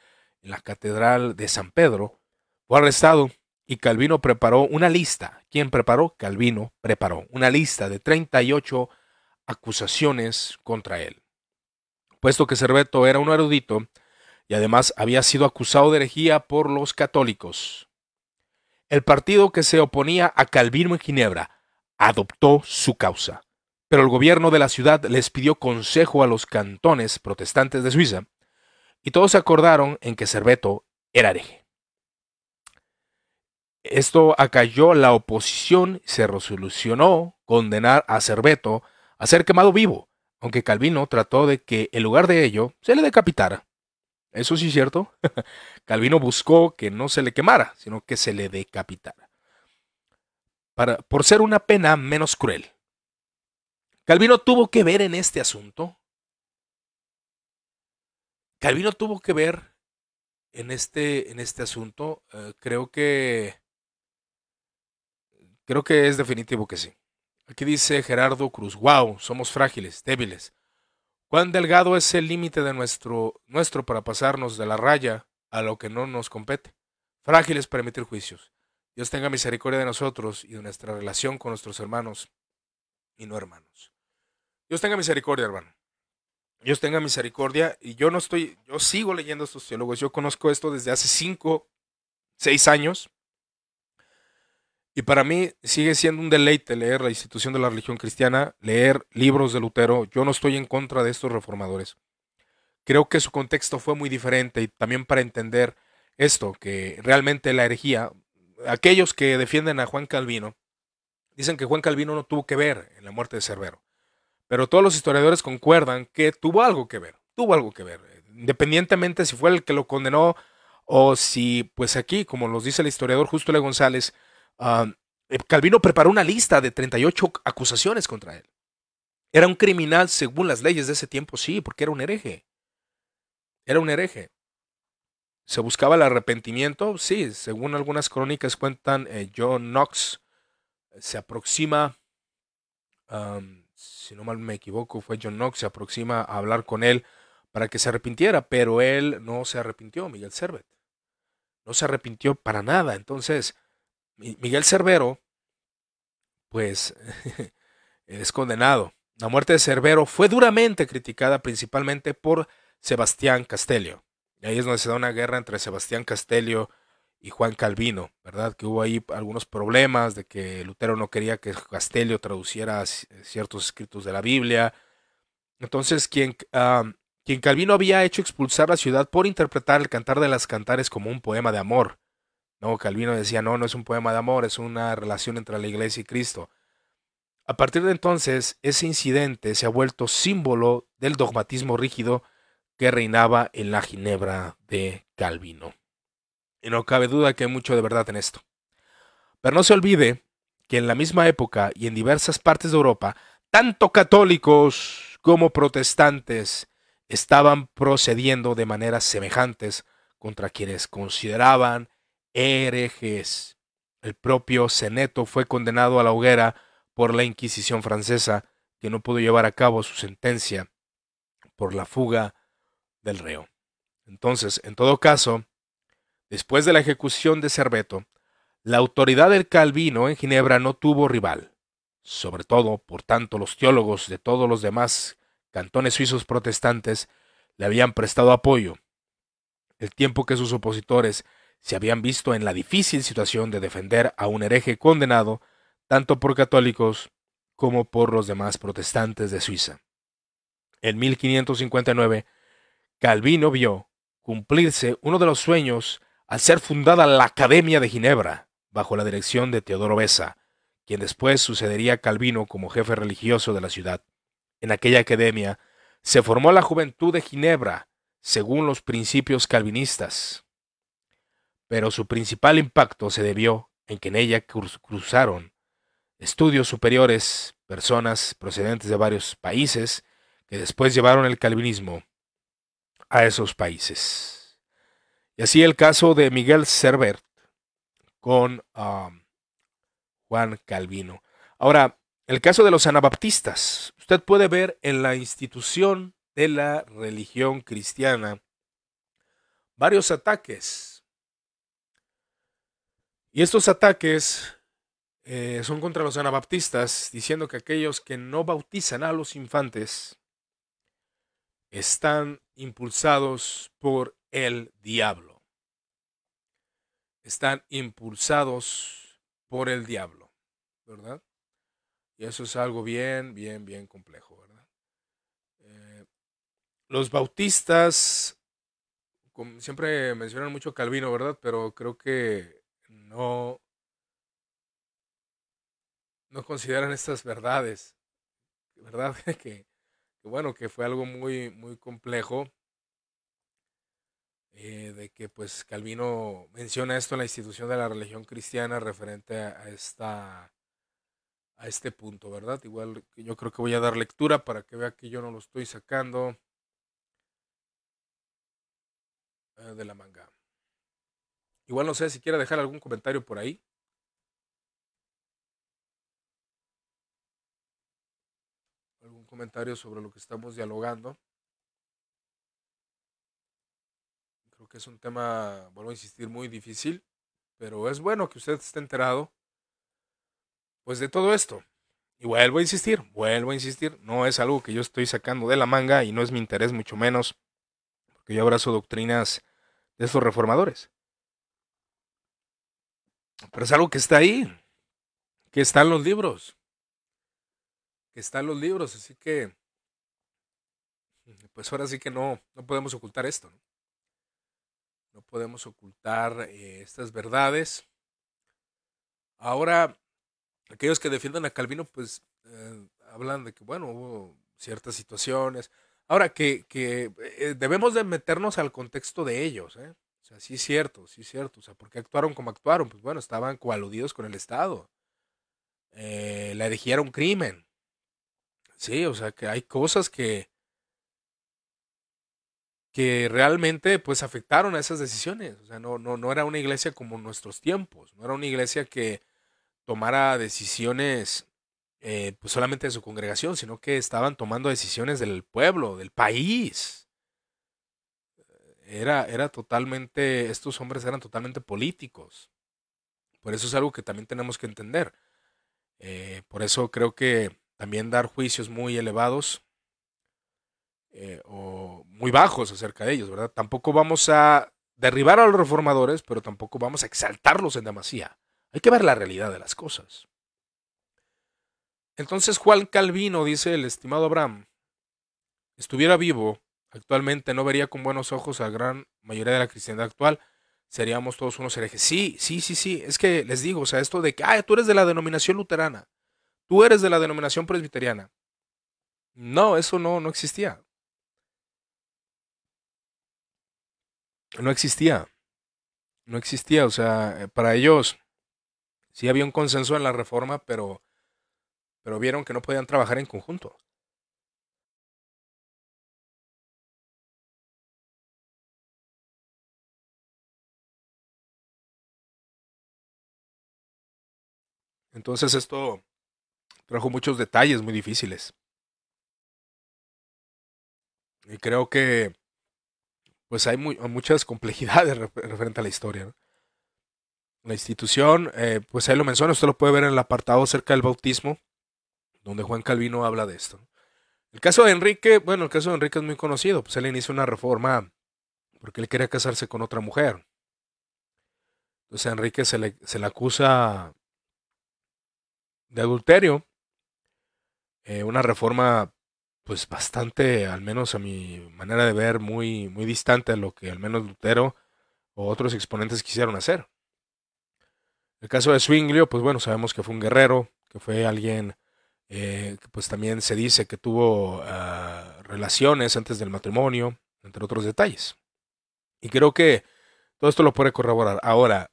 en la Catedral de San Pedro. Fue arrestado y Calvino preparó una lista. ¿Quién preparó? Calvino preparó una lista de 38 acusaciones contra él puesto que Cerveto era un erudito y además había sido acusado de herejía por los católicos. El partido que se oponía a Calvino en Ginebra adoptó su causa, pero el gobierno de la ciudad les pidió consejo a los cantones protestantes de Suiza y todos se acordaron en que Serveto era hereje. Esto acalló la oposición y se resolucionó condenar a Serveto a ser quemado vivo, aunque Calvino trató de que en lugar de ello se le decapitara. Eso sí es cierto. Calvino buscó que no se le quemara, sino que se le decapitara. Para, por ser una pena menos cruel. Calvino tuvo que ver en este asunto. Calvino tuvo que ver en este, en este asunto. Eh, creo que. Creo que es definitivo que sí. Aquí dice Gerardo Cruz. Wow, somos frágiles, débiles. Cuán delgado es el límite de nuestro, nuestro para pasarnos de la raya a lo que no nos compete. Frágiles para emitir juicios. Dios tenga misericordia de nosotros y de nuestra relación con nuestros hermanos y no hermanos. Dios tenga misericordia, hermano. Dios tenga misericordia. Y yo no estoy, yo sigo leyendo estos teólogos. Yo conozco esto desde hace cinco, seis años. Y para mí sigue siendo un deleite leer la institución de la religión cristiana, leer libros de Lutero. Yo no estoy en contra de estos reformadores. Creo que su contexto fue muy diferente y también para entender esto, que realmente la herejía, aquellos que defienden a Juan Calvino, dicen que Juan Calvino no tuvo que ver en la muerte de Cerbero. Pero todos los historiadores concuerdan que tuvo algo que ver, tuvo algo que ver, independientemente si fue el que lo condenó o si, pues aquí, como nos dice el historiador Justo Le González, Eh, Calvino preparó una lista de 38 acusaciones contra él. Era un criminal según las leyes de ese tiempo, sí, porque era un hereje. Era un hereje. ¿Se buscaba el arrepentimiento? Sí, según algunas crónicas cuentan, eh, John Knox se aproxima, si no mal me equivoco, fue John Knox, se aproxima a hablar con él para que se arrepintiera, pero él no se arrepintió, Miguel Servet. No se arrepintió para nada. Entonces, Miguel Cervero, pues, es condenado. La muerte de Cervero fue duramente criticada principalmente por Sebastián Castello. Y ahí es donde se da una guerra entre Sebastián Castello y Juan Calvino, ¿verdad? Que hubo ahí algunos problemas de que Lutero no quería que Castello traduciera ciertos escritos de la Biblia. Entonces, quien, quien Calvino había hecho expulsar la ciudad por interpretar el Cantar de las Cantares como un poema de amor. No, Calvino decía, no, no es un poema de amor, es una relación entre la iglesia y Cristo. A partir de entonces, ese incidente se ha vuelto símbolo del dogmatismo rígido que reinaba en la Ginebra de Calvino. Y no cabe duda que hay mucho de verdad en esto. Pero no se olvide que en la misma época y en diversas partes de Europa, tanto católicos como protestantes estaban procediendo de maneras semejantes contra quienes consideraban herejes. El propio Seneto fue condenado a la hoguera por la Inquisición francesa, que no pudo llevar a cabo su sentencia por la fuga del reo. Entonces, en todo caso, después de la ejecución de Cerveto, la autoridad del Calvino en Ginebra no tuvo rival. Sobre todo, por tanto, los teólogos de todos los demás cantones suizos protestantes le habían prestado apoyo. El tiempo que sus opositores se habían visto en la difícil situación de defender a un hereje condenado tanto por católicos como por los demás protestantes de Suiza. En 1559, Calvino vio cumplirse uno de los sueños al ser fundada la Academia de Ginebra, bajo la dirección de Teodoro Besa, quien después sucedería a Calvino como jefe religioso de la ciudad. En aquella academia se formó la juventud de Ginebra, según los principios calvinistas pero su principal impacto se debió en que en ella cruzaron estudios superiores, personas procedentes de varios países, que después llevaron el calvinismo a esos países. Y así el caso de Miguel Servet con um, Juan Calvino. Ahora, el caso de los anabaptistas. Usted puede ver en la institución de la religión cristiana varios ataques y estos ataques eh, son contra los anabaptistas, diciendo que aquellos que no bautizan a los infantes están impulsados por el diablo. Están impulsados por el diablo, ¿verdad? Y eso es algo bien, bien, bien complejo, ¿verdad? Eh, los bautistas, como siempre mencionan mucho Calvino, ¿verdad? Pero creo que no, no consideran estas verdades, ¿verdad? que, bueno, que fue algo muy, muy complejo. Eh, de que pues Calvino menciona esto en la institución de la religión cristiana referente a esta a este punto, ¿verdad? Igual yo creo que voy a dar lectura para que vea que yo no lo estoy sacando eh, de la manga. Igual no sé si quiere dejar algún comentario por ahí. Algún comentario sobre lo que estamos dialogando. Creo que es un tema, vuelvo a insistir, muy difícil, pero es bueno que usted esté enterado pues de todo esto. Y vuelvo a insistir, vuelvo a insistir, no es algo que yo estoy sacando de la manga y no es mi interés mucho menos, porque yo abrazo doctrinas de estos reformadores. Pero es algo que está ahí, que está en los libros, que está en los libros, así que, pues ahora sí que no, no podemos ocultar esto, ¿no? Podemos ocultar eh, estas verdades. Ahora, aquellos que defienden a Calvino, pues eh, hablan de que, bueno, hubo ciertas situaciones. Ahora, que, que eh, debemos de meternos al contexto de ellos, ¿eh? O sea, sí es cierto, sí es cierto. O sea, ¿por qué actuaron como actuaron? Pues bueno, estaban coaludidos con el Estado. Eh, la crimen. Sí, o sea, que hay cosas que que realmente pues afectaron a esas decisiones. O sea, no, no, no era una iglesia como nuestros tiempos, no era una iglesia que tomara decisiones eh, pues solamente de su congregación, sino que estaban tomando decisiones del pueblo, del país. Era, era totalmente, estos hombres eran totalmente políticos. Por eso es algo que también tenemos que entender. Eh, por eso creo que también dar juicios muy elevados eh, o muy bajos acerca de ellos, ¿verdad? Tampoco vamos a derribar a los reformadores, pero tampoco vamos a exaltarlos en demasía. Hay que ver la realidad de las cosas. Entonces Juan Calvino, dice el estimado Abraham, estuviera vivo, actualmente no vería con buenos ojos a la gran mayoría de la cristiandad actual, seríamos todos unos herejes. Sí, sí, sí, sí, es que les digo, o sea, esto de que, ah, tú eres de la denominación luterana, tú eres de la denominación presbiteriana. No, eso no, no existía. No existía. No existía, o sea, para ellos Sí había un consenso en la reforma, pero, pero vieron que no podían trabajar en conjunto. Entonces esto trajo muchos detalles muy difíciles. Y creo que pues hay muchas complejidades referente a la historia. la institución, eh, pues ahí lo menciona, usted lo puede ver en el apartado acerca del bautismo, donde Juan Calvino habla de esto. El caso de Enrique, bueno, el caso de Enrique es muy conocido, pues él inició una reforma porque él quería casarse con otra mujer. Entonces a Enrique se le, se le acusa de adulterio, eh, una reforma pues bastante, al menos a mi manera de ver, muy, muy distante a lo que al menos Lutero o otros exponentes quisieron hacer. El caso de Swinglio, pues bueno, sabemos que fue un guerrero, que fue alguien eh, que pues también se dice que tuvo ah, relaciones antes del matrimonio, entre otros detalles. Y creo que todo esto lo puede corroborar. Ahora,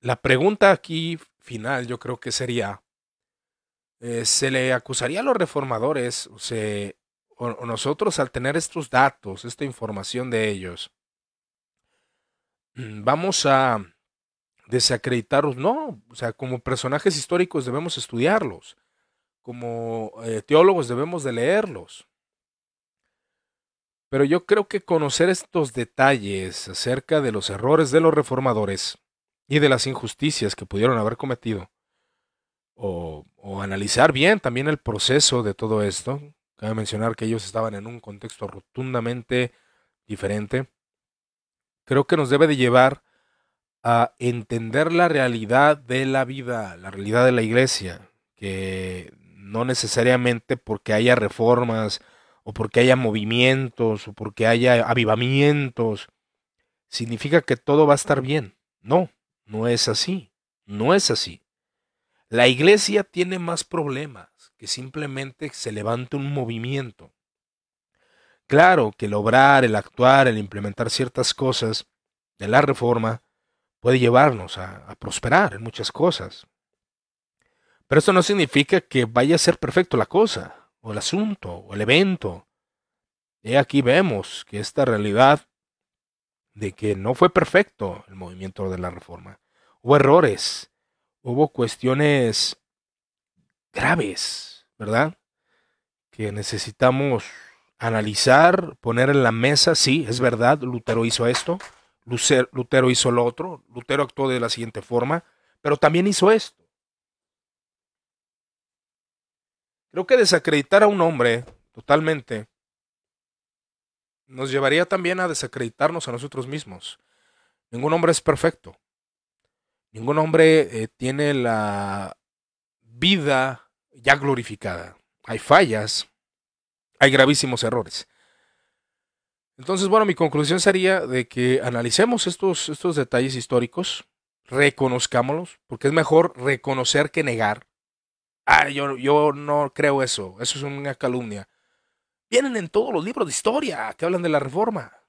la pregunta aquí final yo creo que sería, eh, ¿se le acusaría a los reformadores o, o nosotros al tener estos datos, esta información de ellos, mm, vamos a desacreditarlos, no, o sea, como personajes históricos debemos estudiarlos, como eh, teólogos debemos de leerlos. Pero yo creo que conocer estos detalles acerca de los errores de los reformadores y de las injusticias que pudieron haber cometido, o, analizar bien también el proceso de todo esto, cabe mencionar que ellos estaban en un contexto rotundamente diferente, creo que nos debe de llevar a entender la realidad de la vida, la realidad de la iglesia, que no necesariamente porque haya reformas o porque haya movimientos o porque haya avivamientos, significa que todo va a estar bien. No, no es así, no es así. La iglesia tiene más problemas que simplemente se levante un movimiento. Claro que el obrar, el actuar, el implementar ciertas cosas de la reforma puede llevarnos a, prosperar en muchas cosas. Pero esto no significa que vaya a ser perfecto la cosa, o el asunto, o el evento. Y aquí vemos que esta realidad de que no fue perfecto el movimiento de la reforma. Hubo errores, hubo cuestiones graves, ¿verdad? Que necesitamos analizar, poner en la mesa, sí, es verdad, Lutero hizo esto, Lutero hizo lo otro, Lutero actuó de la siguiente forma, pero también hizo esto. Creo que desacreditar a un hombre totalmente nos llevaría también a desacreditarnos a nosotros mismos. Ningún hombre es perfecto. Ningún hombre eh, tiene la vida ya glorificada. Hay fallas, hay gravísimos errores. Entonces, bueno, mi conclusión sería de que analicemos estos, estos detalles históricos, reconozcámoslos, porque es mejor reconocer que negar. Ah, yo, yo no creo eso, eso es una calumnia. Vienen en todos los libros de historia que hablan de la reforma.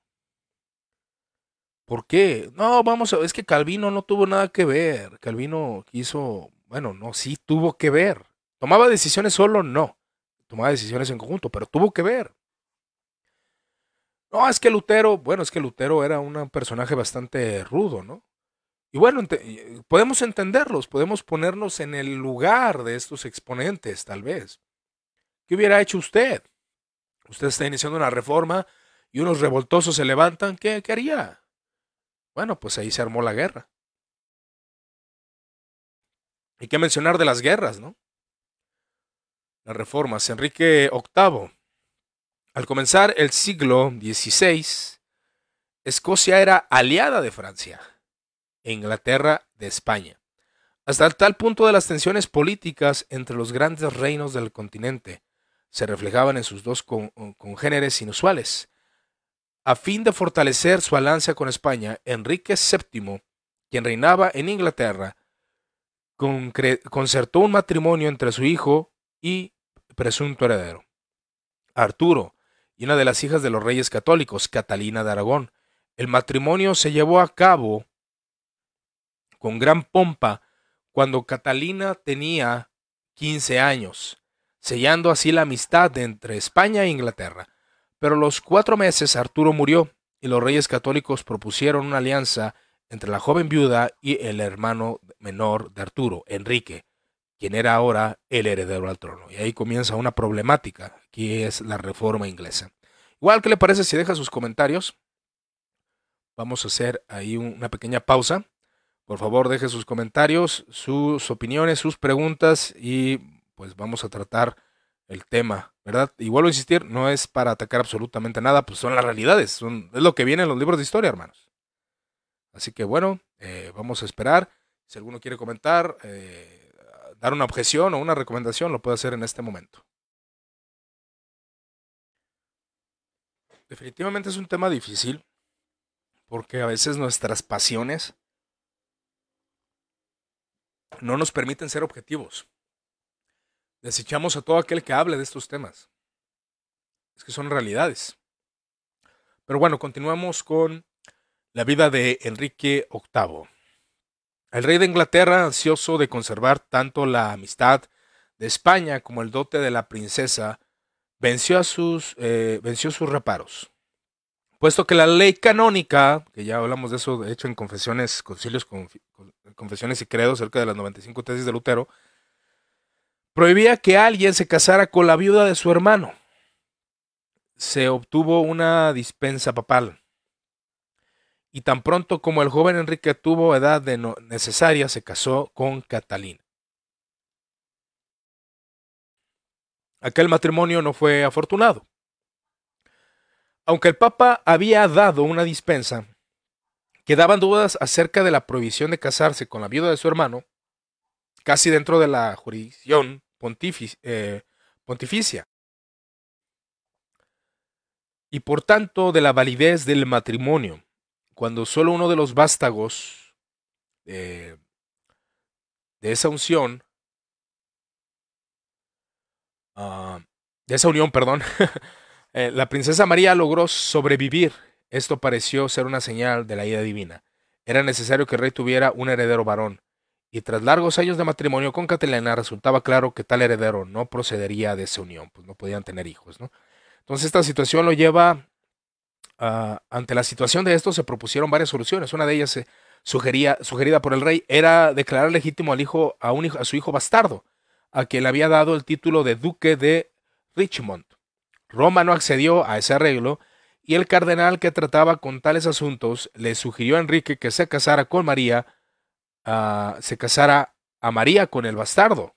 ¿Por qué? No, vamos a ver, es que Calvino no tuvo nada que ver. Calvino quiso, bueno, no, sí tuvo que ver. ¿Tomaba decisiones solo? No. Tomaba decisiones en conjunto, pero tuvo que ver. No, es que Lutero, bueno, es que Lutero era un personaje bastante rudo, ¿no? Y bueno, podemos entenderlos, podemos ponernos en el lugar de estos exponentes, tal vez. ¿Qué hubiera hecho usted? Usted está iniciando una reforma y unos revoltosos se levantan, ¿qué, qué haría? Bueno, pues ahí se armó la guerra. Hay que mencionar de las guerras, ¿no? Las reformas. Enrique VIII al comenzar el siglo XVI, Escocia era aliada de Francia e Inglaterra de España, hasta tal punto de las tensiones políticas entre los grandes reinos del continente se reflejaban en sus dos congéneres inusuales. A fin de fortalecer su alianza con España, Enrique VII, quien reinaba en Inglaterra, concertó un matrimonio entre su hijo y presunto heredero, Arturo, y una de las hijas de los reyes católicos, Catalina de Aragón. El matrimonio se llevó a cabo con gran pompa cuando Catalina tenía 15 años, sellando así la amistad entre España e Inglaterra. Pero los cuatro meses Arturo murió y los reyes católicos propusieron una alianza entre la joven viuda y el hermano menor de Arturo, Enrique, quien era ahora el heredero al trono. Y ahí comienza una problemática, que es la reforma inglesa. Igual, ¿qué le parece si deja sus comentarios? Vamos a hacer ahí una pequeña pausa. Por favor, deje sus comentarios, sus opiniones, sus preguntas y pues vamos a tratar el tema, ¿verdad? Y vuelvo a insistir, no es para atacar absolutamente nada, pues son las realidades, son, es lo que viene en los libros de historia, hermanos. Así que bueno, eh, vamos a esperar. Si alguno quiere comentar, eh, dar una objeción o una recomendación, lo puede hacer en este momento. Definitivamente es un tema difícil porque a veces nuestras pasiones no nos permiten ser objetivos. Desechamos a todo aquel que hable de estos temas. Es que son realidades. Pero bueno, continuamos con la vida de Enrique VIII. El rey de Inglaterra, ansioso de conservar tanto la amistad de España como el dote de la princesa, venció, a sus, eh, venció sus reparos. Puesto que la ley canónica, que ya hablamos de eso, de hecho, en confesiones, concilios, confesiones y credos, cerca de las 95 tesis de Lutero, prohibía que alguien se casara con la viuda de su hermano. Se obtuvo una dispensa papal y tan pronto como el joven Enrique tuvo edad de necesaria, se casó con Catalina. Aquel matrimonio no fue afortunado. Aunque el Papa había dado una dispensa, quedaban dudas acerca de la prohibición de casarse con la viuda de su hermano, casi dentro de la jurisdicción eh, pontificia. Y por tanto de la validez del matrimonio, cuando solo uno de los vástagos eh, de esa unción, ah, de esa unión, perdón, eh, la princesa María logró sobrevivir. Esto pareció ser una señal de la ira divina. Era necesario que el rey tuviera un heredero varón, y tras largos años de matrimonio con Catalina resultaba claro que tal heredero no procedería de esa unión, pues no podían tener hijos, ¿no? Entonces esta situación lo lleva ante la situación de esto se propusieron varias soluciones. Una de ellas eh, sugería, sugerida por el rey era declarar legítimo al hijo a, un hijo, a su hijo bastardo, a quien le había dado el título de duque de Richmond. Roma no accedió a ese arreglo y el cardenal que trataba con tales asuntos le sugirió a Enrique que se casara con María se casara a María con el bastardo.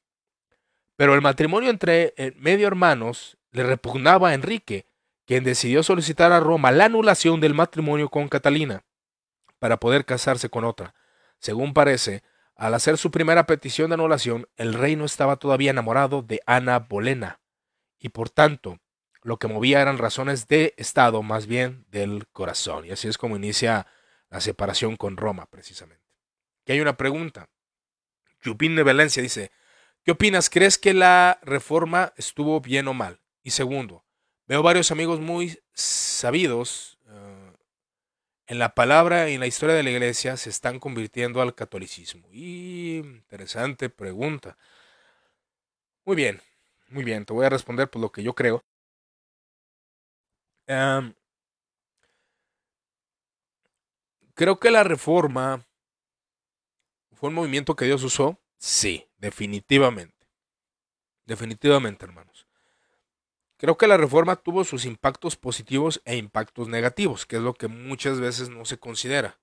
Pero el matrimonio entre eh, medio hermanos le repugnaba a Enrique, quien decidió solicitar a Roma la anulación del matrimonio con Catalina para poder casarse con otra. Según parece, al hacer su primera petición de anulación, el rey no estaba todavía enamorado de Ana Bolena, y por tanto, lo que movía eran razones de Estado, más bien del corazón. Y así es como inicia la separación con Roma, precisamente que hay una pregunta. Yupín de Valencia dice, ¿qué opinas? ¿Crees que la reforma estuvo bien o mal? Y segundo, veo varios amigos muy sabidos eh, en la palabra y en la historia de la iglesia se están convirtiendo al catolicismo. Y interesante pregunta. Muy bien, muy bien, te voy a responder por lo que yo creo. creo que la reforma ¿Fue un movimiento que Dios usó? Sí, definitivamente. Definitivamente, hermanos. Creo que la reforma tuvo sus impactos positivos e impactos negativos, que es lo que muchas veces no se considera.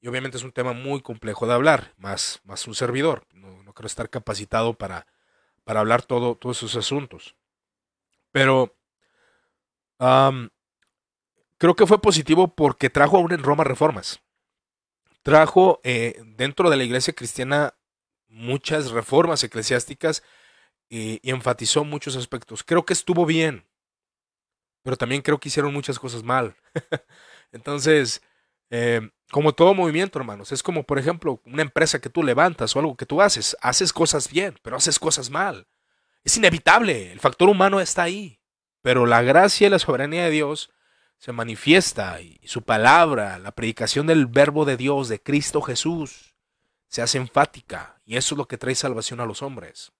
Y obviamente es un tema muy complejo de hablar, más, más un servidor. No, creo estar capacitado para, para hablar todo, todos esos asuntos. Pero creo que fue positivo porque trajo aún en Roma reformas trajo eh, dentro de la iglesia cristiana muchas reformas eclesiásticas y, enfatizó muchos aspectos. Creo que estuvo bien, pero también creo que hicieron muchas cosas mal. Entonces, eh, como todo movimiento, hermanos, es como, por ejemplo, una empresa que tú levantas o algo que tú haces. Haces cosas bien, pero haces cosas mal. Es inevitable, el factor humano está ahí. Pero la gracia y la soberanía de Dios se manifiesta y su palabra, la predicación del verbo de Dios, de Cristo Jesús, se hace enfática y eso es lo que trae salvación a los hombres.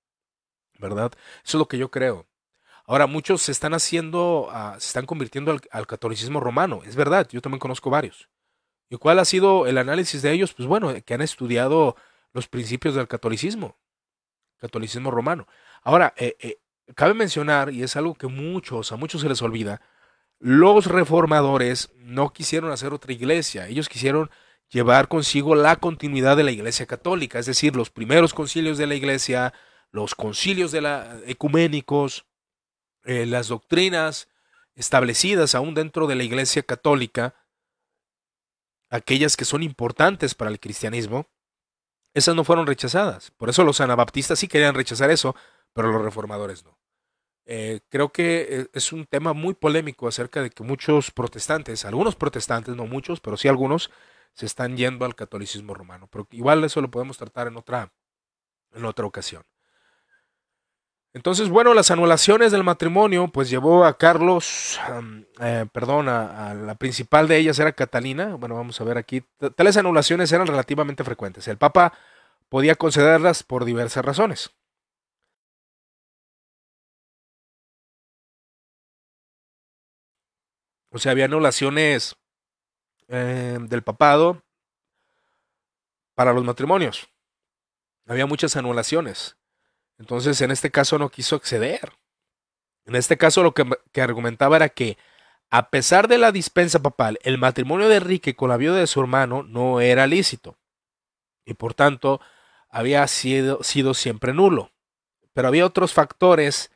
¿Verdad? Eso es lo que yo creo. Ahora, muchos se están haciendo, ah, se están convirtiendo al, catolicismo romano. Es verdad, yo también conozco varios. ¿Y cuál ha sido el análisis de ellos? Pues bueno, que han estudiado los principios del catolicismo, catolicismo romano. Ahora, eh, eh, cabe mencionar, y es algo que muchos, a muchos se les olvida, los reformadores no quisieron hacer otra iglesia, ellos quisieron llevar consigo la continuidad de la iglesia católica, es decir, los primeros concilios de la iglesia, los concilios de la, ecuménicos, eh, las doctrinas establecidas aún dentro de la iglesia católica, aquellas que son importantes para el cristianismo, esas no fueron rechazadas. Por eso los anabaptistas sí querían rechazar eso, pero los reformadores no. Eh, creo que eh, es un tema muy polémico acerca de que muchos protestantes, algunos protestantes, no muchos, pero sí algunos, se están yendo al catolicismo romano. Pero igual eso lo podemos tratar en otra, en otra ocasión. Entonces, bueno, las anulaciones del matrimonio, pues llevó a Carlos, eh, perdón, a, la principal de ellas era Catalina. Bueno, vamos a ver aquí. Tales anulaciones eran relativamente frecuentes. El Papa podía concederlas por diversas razones. O sea, había anulaciones eh, del papado para los matrimonios. Había muchas anulaciones. Entonces, en este caso no quiso acceder. En este caso lo que, argumentaba era que, a pesar de la dispensa papal, el matrimonio de Enrique con la viuda de su hermano no era lícito. Y por tanto, había sido siempre nulo. Pero había otros factores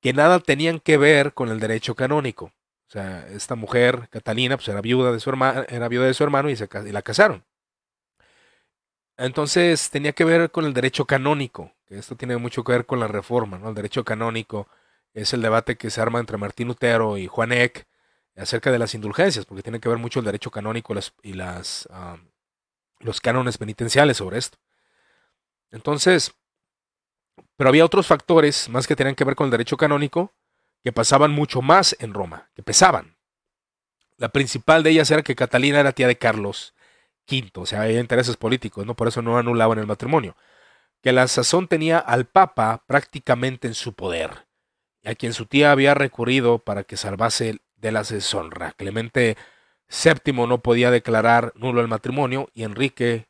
que nada tenían que ver con el derecho canónico. O sea, esta mujer, Catalina, pues era viuda de su hermano, era viuda de su hermano y, se, y la casaron. Entonces tenía que ver con el derecho canónico, que esto tiene mucho que ver con la reforma, ¿no? El derecho canónico es el debate que se arma entre Martín Lutero y Juan Eck acerca de las indulgencias, porque tiene que ver mucho el derecho canónico y las, los cánones penitenciales sobre esto. Entonces, pero había otros factores más que tenían que ver con el derecho canónico que pasaban mucho más en Roma, que pesaban. La principal de ellas era que Catalina era tía de Carlos V, o sea, había intereses políticos, ¿no? Por eso no anulaban el matrimonio. Que la sazón tenía al Papa prácticamente en su poder, a quien su tía había recurrido para que salvase de la deshonra. Clemente VII no podía declarar nulo el matrimonio y Enrique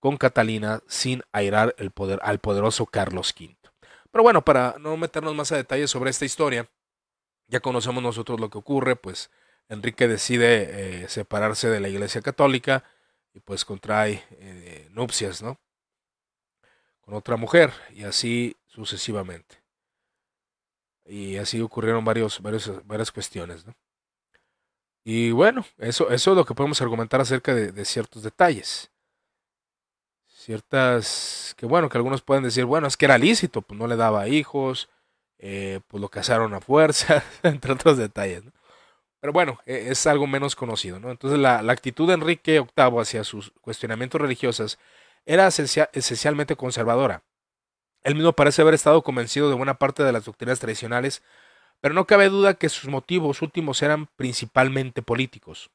con Catalina sin airar el poder al poderoso Carlos V. Pero bueno, para no meternos más a detalles sobre esta historia, ya conocemos nosotros lo que ocurre, pues Enrique decide eh, separarse de la Iglesia Católica y pues contrae eh, nupcias, ¿no? Con otra mujer y así sucesivamente. Y así ocurrieron varios, varias cuestiones. Y bueno, eso, eso es lo que podemos argumentar acerca de, ciertos detalles. Ciertas, que bueno, que algunos pueden decir, bueno, es que era lícito, pues no le daba hijos, eh, pues lo casaron a fuerza, entre otros detalles. Pero bueno, e, es algo menos conocido. ¿no? Entonces la, la, actitud de Enrique VIII hacia sus cuestionamientos religiosos era esencialmente conservadora. Él mismo parece haber estado convencido de buena parte de las doctrinas tradicionales pero no cabe duda que sus motivos últimos eran principalmente políticos.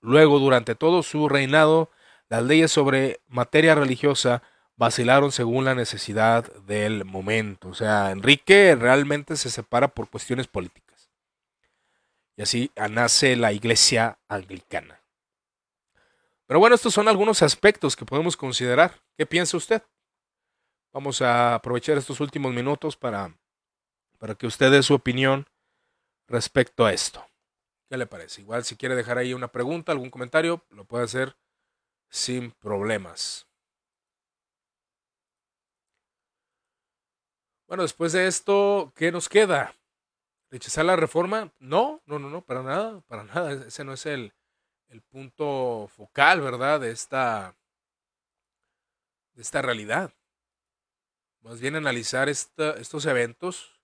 Luego, durante todo su reinado, las leyes sobre materia religiosa vacilaron según la necesidad del momento. O sea, Enrique realmente se separa por cuestiones políticas. Y así nace la iglesia anglicana. Pero bueno, estos son algunos aspectos que podemos considerar. ¿Qué piensa usted? Vamos a aprovechar estos últimos minutos para para que usted dé su opinión respecto a esto. ¿Qué le parece? Igual si quiere dejar ahí una pregunta, algún comentario, lo puede hacer sin problemas. Bueno, después de esto, ¿qué nos queda? ¿Rechazar la reforma? No, no, no, no, para nada, para nada. Ese no es el, el punto focal, ¿verdad? De esta, de esta realidad. Más bien analizar estos eventos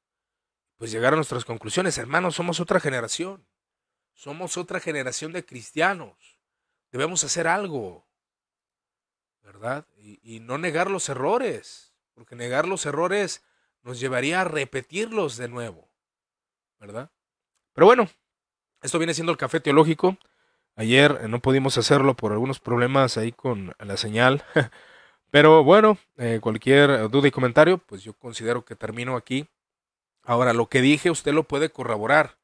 pues llegar a nuestras conclusiones. Hermanos, somos otra generación. Somos otra generación de cristianos. Debemos hacer algo, ¿verdad? Y, no negar los errores, porque negar los errores nos llevaría a repetirlos de nuevo, ¿verdad? Pero bueno, esto viene siendo el café teológico. Ayer eh, no pudimos hacerlo por algunos problemas ahí con la señal. Pero bueno, eh, cualquier duda y comentario, pues yo considero que termino aquí Ahora, lo que dije usted lo puede corroborar,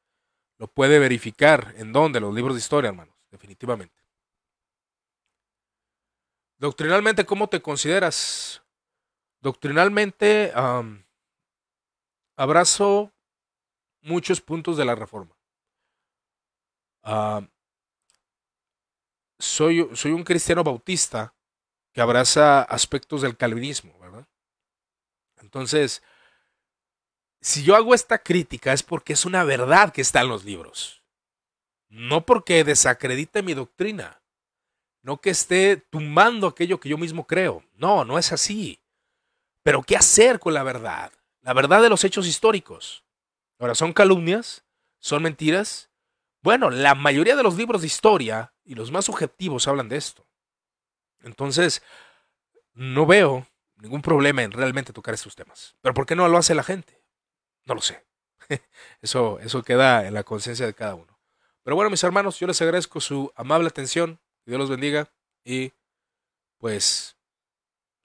lo puede verificar. ¿En dónde? Los libros de historia, hermanos, definitivamente. Doctrinalmente, ¿cómo te consideras? Doctrinalmente, abrazo muchos puntos de la reforma. soy, soy un cristiano bautista que abraza aspectos del calvinismo, ¿verdad? Entonces, si yo hago esta crítica es porque es una verdad que está en los libros. No porque desacredite mi doctrina. No que esté tumbando aquello que yo mismo creo. No, no es así. Pero ¿qué hacer con la verdad? La verdad de los hechos históricos. Ahora, ¿son calumnias? ¿Son mentiras? Bueno, la mayoría de los libros de historia y los más objetivos hablan de esto. Entonces, no veo ningún problema en realmente tocar estos temas. Pero ¿por qué no lo hace la gente? No lo sé. Eso, eso queda en la conciencia de cada uno. Pero bueno, mis hermanos, yo les agradezco su amable atención. Dios los bendiga. Y pues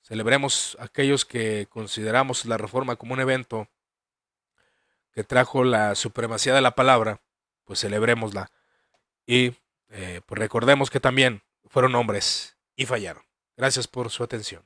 celebremos aquellos que consideramos la reforma como un evento que trajo la supremacía de la palabra, pues celebrémosla. Y eh, pues recordemos que también fueron hombres y fallaron. Gracias por su atención.